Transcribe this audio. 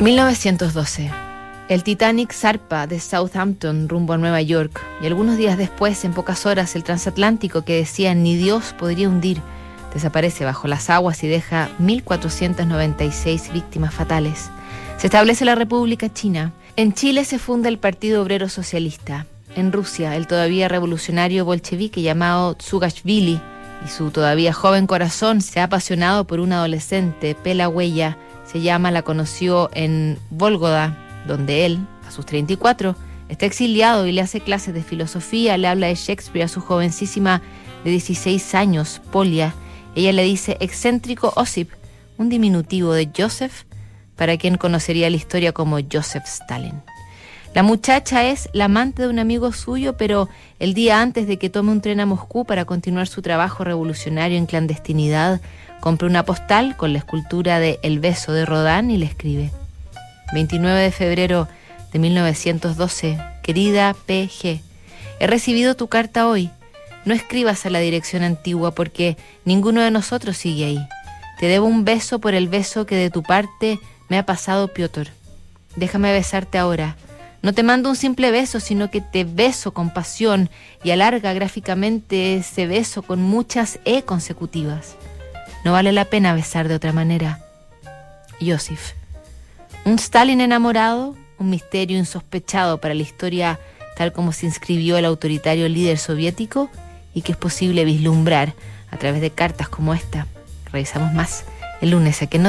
1912. El Titanic zarpa de Southampton rumbo a Nueva York y algunos días después, en pocas horas, el transatlántico que decía ni Dios podría hundir desaparece bajo las aguas y deja 1.496 víctimas fatales. Se establece la República China. En Chile se funda el Partido Obrero Socialista. En Rusia, el todavía revolucionario bolchevique llamado Tsugashvili y su todavía joven corazón se ha apasionado por un adolescente, Pela Huella, se llama, la conoció en Volgoda, donde él, a sus 34, está exiliado y le hace clases de filosofía, le habla de Shakespeare a su jovencísima de 16 años, Polia. Ella le dice excéntrico Osip, un diminutivo de Joseph, para quien conocería la historia como Joseph Stalin. La muchacha es la amante de un amigo suyo, pero el día antes de que tome un tren a Moscú para continuar su trabajo revolucionario en clandestinidad, compra una postal con la escultura de El beso de Rodán y le escribe 29 de febrero de 1912, querida PG, he recibido tu carta hoy. No escribas a la dirección antigua porque ninguno de nosotros sigue ahí. Te debo un beso por el beso que de tu parte me ha pasado Piotr. Déjame besarte ahora no te mando un simple beso, sino que te beso con pasión y alarga gráficamente ese beso con muchas E consecutivas. No vale la pena besar de otra manera. Joseph. Un Stalin enamorado, un misterio insospechado para la historia tal como se inscribió el autoritario líder soviético y que es posible vislumbrar a través de cartas como esta. Revisamos más el lunes aquí en